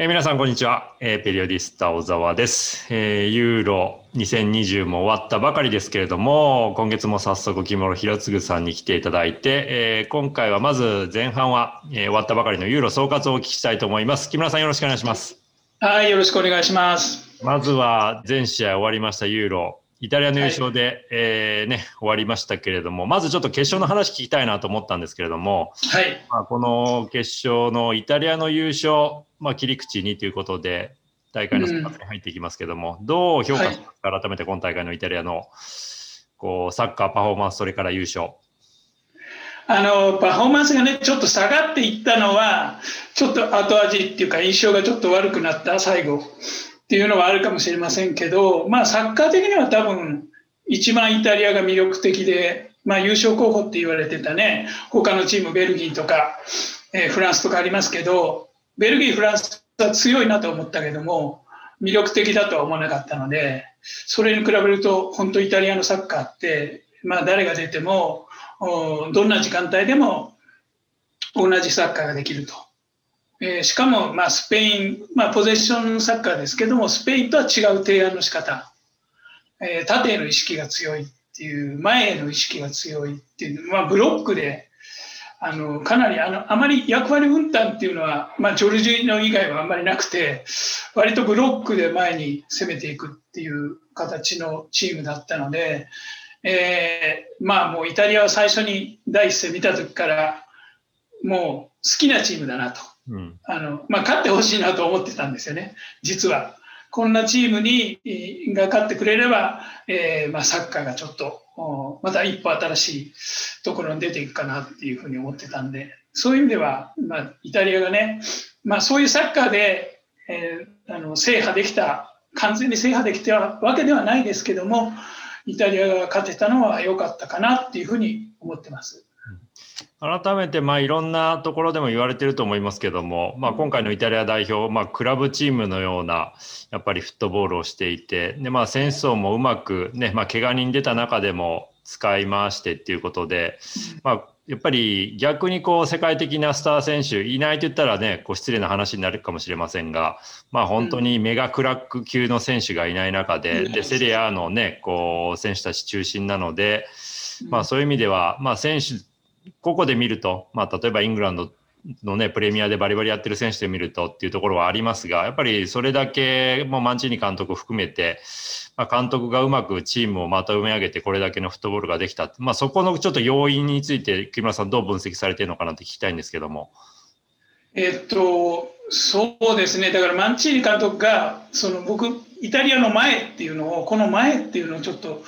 えー、皆さん、こんにちは。えー、ペリオディスタ小沢です、えー。ユーロ2020も終わったばかりですけれども、今月も早速、木村博次さんに来ていただいて、えー、今回はまず前半は、えー、終わったばかりのユーロ総括をお聞きしたいと思います。木村さん、よろしくお願いします。はい、よろしくお願いします。まずは、全試合終わりましたユーロ。イタリアの優勝で、はい、えー、ね、終わりましたけれども、まずちょっと決勝の話聞きたいなと思ったんですけれども、はい。まあ、この決勝のイタリアの優勝、まあ、切り口にということで、大会の生活に入っていきますけども、うん、どう評価しますか、はい、改めて今大会のイタリアのこうサッカーパフォーマンス、それから優勝。あのパフォーマンスがね、ちょっと下がっていったのは、ちょっと後味っていうか、印象がちょっと悪くなった、最後っていうのはあるかもしれませんけど、まあ、サッカー的には多分、一番イタリアが魅力的で、まあ、優勝候補って言われてたね、他のチーム、ベルギーとか、えー、フランスとかありますけど、ベルギー、フランスは強いなと思ったけども、魅力的だとは思わなかったので、それに比べると、本当イタリアのサッカーって、まあ、誰が出ても、どんな時間帯でも同じサッカーができると。えー、しかも、まあ、スペイン、まあ、ポゼッションサッカーですけども、スペインとは違う提案の仕方。えー、縦への意識が強いっていう、前への意識が強いっていう、まあ、ブロックで、あの、かなり、あの、あまり役割分担っていうのは、まあ、ジョルジーノ以外はあんまりなくて、割とブロックで前に攻めていくっていう形のチームだったので、えー、まあもうイタリアは最初に第一戦見た時からもう好きなチームだなと、あのまあ、勝ってほしいなと思ってたんですよね実は。こんなチームにが勝ってくれれば、えーまあ、サッカーがちょっとまた一歩新しいところに出ていくかなっていうふうに思ってたんでそういう意味では、まあ、イタリアがね、まあ、そういうサッカーで、えー、あの制覇できた完全に制覇できたわけではないですけどもイタリアが勝てたのは良かったかなっていうふうに思ってます。改めて、まあ、いろんなところでも言われてると思いますけども、まあ、今回のイタリア代表、まあ、クラブチームのようなやっぱりフットボールをしていてで、まあ、戦争もうまく、ねまあ、怪我人出た中でも使い回してっていうことで、まあ、やっぱり逆にこう世界的なスター選手いないと言ったらねこう失礼な話になるかもしれませんが、まあ、本当にメガクラック級の選手がいない中ででセリエAの、ね、こう選手たち中心なので、まあ、そういう意味では、まあ、選手ここで見ると、まあ、例えばイングランドのね、プレミアでバリバリやってる選手で見るとっていうところはありますが、やっぱりそれだけもうマンチーニ監督含めて、まあ、監督がうまくチームをまとめ上げてこれだけのフットボールができた。まあ、そこのちょっと要因について木村さんどう分析されてるのかなって聞きたいんですけども。えっと、そうですね。だからマンチーニ監督が、その僕、イタリアの前っていうのを、この前っていうのをちょっと、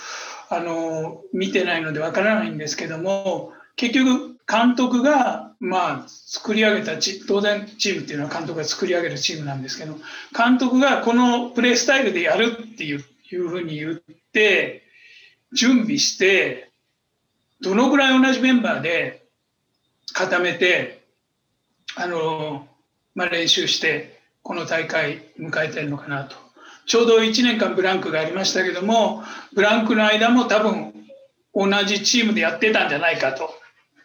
あの、見てないのでわからないんですけども、結局、監督が、まあ、作り上げたチ、当然チームっていうのは監督が作り上げるチームなんですけど、監督がこのプレースタイルでやるっていういうふうに言って、準備して、どのぐらい同じメンバーで固めて、あの、まあ、練習して、この大会迎えてるのかなと。ちょうど1年間ブランクがありましたけども、ブランクの間も多分同じチームでやってたんじゃないかと。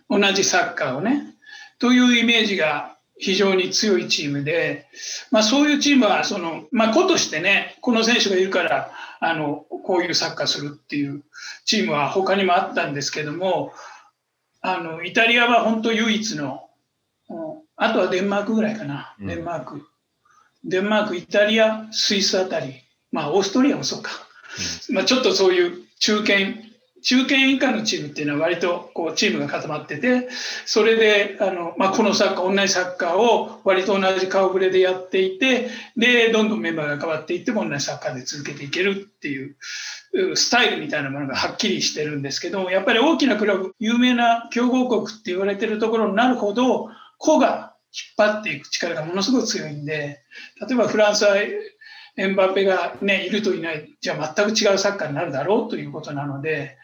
同じサッカーをね。というイメージが非常に強いチームで、まあ、そういうチームはその、まあ、子としてね、この選手がいるから、あの、こういうサッカーするっていうチームは他にもあったんですけども、あの、イタリアは本当唯一の、あとはデンマークぐらいかな、デンマーク。デンマーク、イタリア、スイスあたり、まあ、オーストリアもそうか。まあ、ちょっとそういう中堅中堅以下のチームっていうのは割とこうチームが固まってて、それで、あの、まあ、このサッカー、同じサッカーを割と同じ顔ぶれでやっていて、で、どんどんメンバーが変わっていっても同じサッカーで続けていけるっていうスタイルみたいなものがはっきりしてるんですけど、やっぱり大きなクラブ、有名な強豪国って言われてるところになるほど、個が引っ張っていく力がものすごく強いんで、例えばフランスはエンバペがね、いるといない、じゃあ全く違うサッカーになるだろうということなので、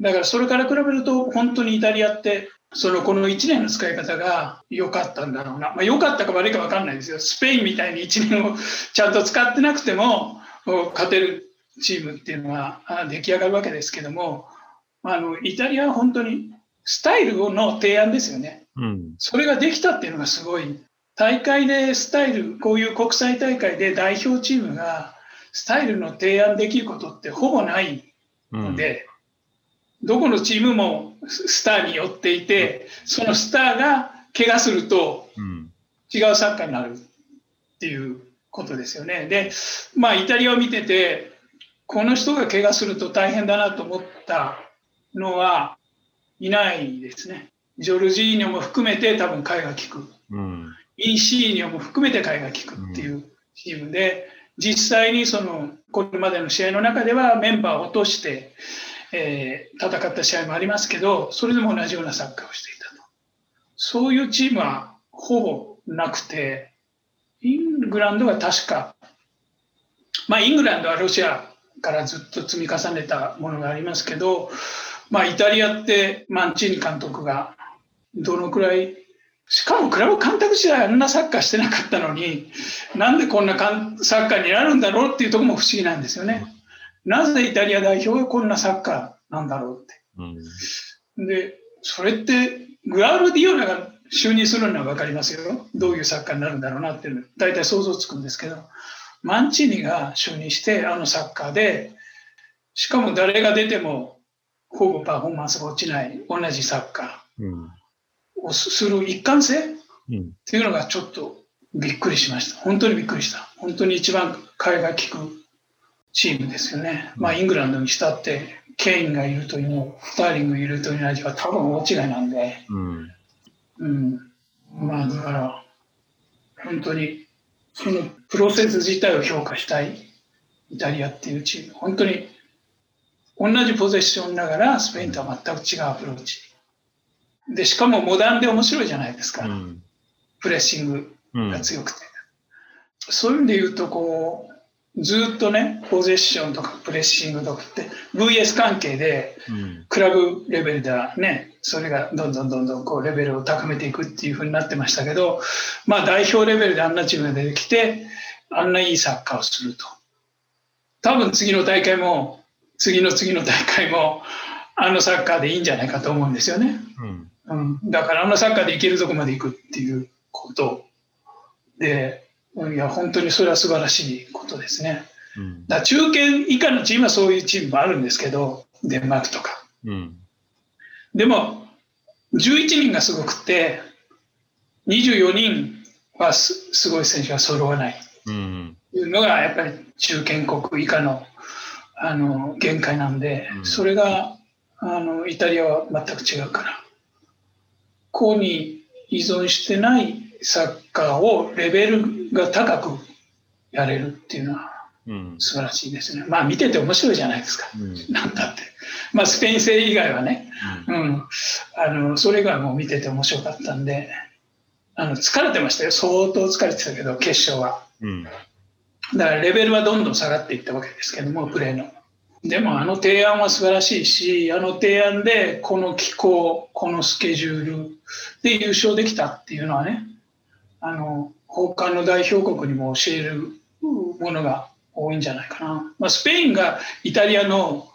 だからそれから比べると本当にイタリアって、そのこの1年の使い方が良かったんだろうな。まあ良かったか悪いか分かんないですよ。スペインみたいに1年をちゃんと使ってなくても勝てるチームっていうのは出来上がるわけですけども、あの、イタリアは本当にスタイルの提案ですよね。うん、それができたっていうのがすごい大会でスタイル、こういう国際大会で代表チームがスタイルの提案できることってほぼないので、うん、どこのチームもスターに寄っていて、そのスターが怪我すると違うサッカーになるっていうことですよね。で、まあ、イタリアを見てて、この人が怪我すると大変だなと思ったのはいないですね。ジョルジーニョも含めて多分替えが利く。うん、インシーニョも含めて替えが利くっていうチームで、実際にそのこれまでの試合の中ではメンバーを落として、えー、戦った試合もありますけど、それでも同じようなサッカーをしていたと。そういうチームはほぼなくて、イングランドは確か、まあ、イングランドはロシアからずっと積み重ねたものがありますけど、まあ、イタリアってマンチーニ監督がどのくらいしかもクラブ監督時代あんなサッカーしてなかったのになんでこんなサッカーになるんだろうっていうところも不思議なんですよね。なぜイタリア代表がこんなサッカーなんだろうって。うん、でそれってグラウルディオラが就任するのは分かりますよ。どういうサッカーになるんだろうなっていうの大体想像つくんですけどマンチーニが就任してあのサッカーでしかも誰が出てもほぼパフォーマンスが落ちない同じサッカーをする一貫性？っていうのがちょっとびっくりしました。本当にびっくりした。本当に一番替えが利くチームですよね。まあイングランドにしたってケインがいるというのスターリングいるというのは多分大違いなんで、うん、うん、まあだから本当にそのプロセス自体を評価したいイタリアっていうチーム本当に同じポゼッションながらスペインとは全く違うアプローチ。で、しかもモダンで面白いじゃないですか。うん、プレッシングが強くて。うん、そういう意味で言うと、こう、ずっとね、ポゼッションとかプレッシングとかって VS 関係で、クラブレベルではね、それがどんどんどんどんこうレベルを高めていくっていうふうになってましたけど、まあ代表レベルであんなチームが出てきて、あんないいサッカーをすると。多分次の大会も次の次の大会もあのサッカーでいいんじゃないかと思うんですよね。うん、うん、だからあのサッカーでいけるとこまで行くっていうこと。で、いや、本当にそれは素晴らしいことですね。うん、だ中堅以下のチームはそういうチームもあるんですけど、デンマークとか。うん、でも、11人がすごくて、24人はすごい選手が揃わない。というのが、やっぱり中堅国以下のあの限界なんで、それがあのイタリアは全く違うからこうに依存してないサッカーをレベルが高くやれるっていうのは素晴らしいですね。まあ見てて面白いじゃないですか。うん、なんだって。まあスペイン戦以外はね、うん、うん、あのそれ以外も見てて面白かったんで、あの疲れてましたよ。相当疲れてたけど、決勝は。うんだからレベルはどんどん下がっていったわけですけども、プレーの。でもあの提案は素晴らしいし、あの提案でこの気候、このスケジュールで優勝できたっていうのはね、あの、他の代表国にも教えるものが多いんじゃないかな。まあ、スペインがイタリアの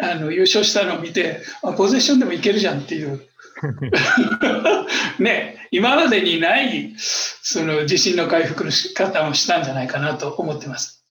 あの優勝したのを見て、ポゼッションでもいけるじゃんっていう ね、今までにないその地震の回復の仕方をしたんじゃないかなと思ってます。